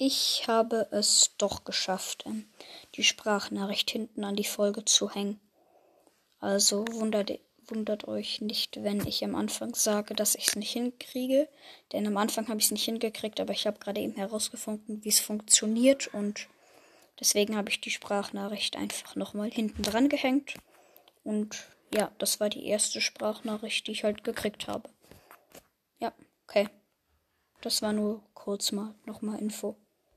Ich habe es doch geschafft, ähm, die Sprachnachricht hinten an die Folge zu hängen. Also wundert, wundert euch nicht, wenn ich am Anfang sage, dass ich es nicht hinkriege. Denn am Anfang habe ich es nicht hingekriegt, aber ich habe gerade eben herausgefunden, wie es funktioniert. Und deswegen habe ich die Sprachnachricht einfach nochmal hinten dran gehängt. Und ja, das war die erste Sprachnachricht, die ich halt gekriegt habe. Ja, okay. Das war nur kurz mal nochmal Info.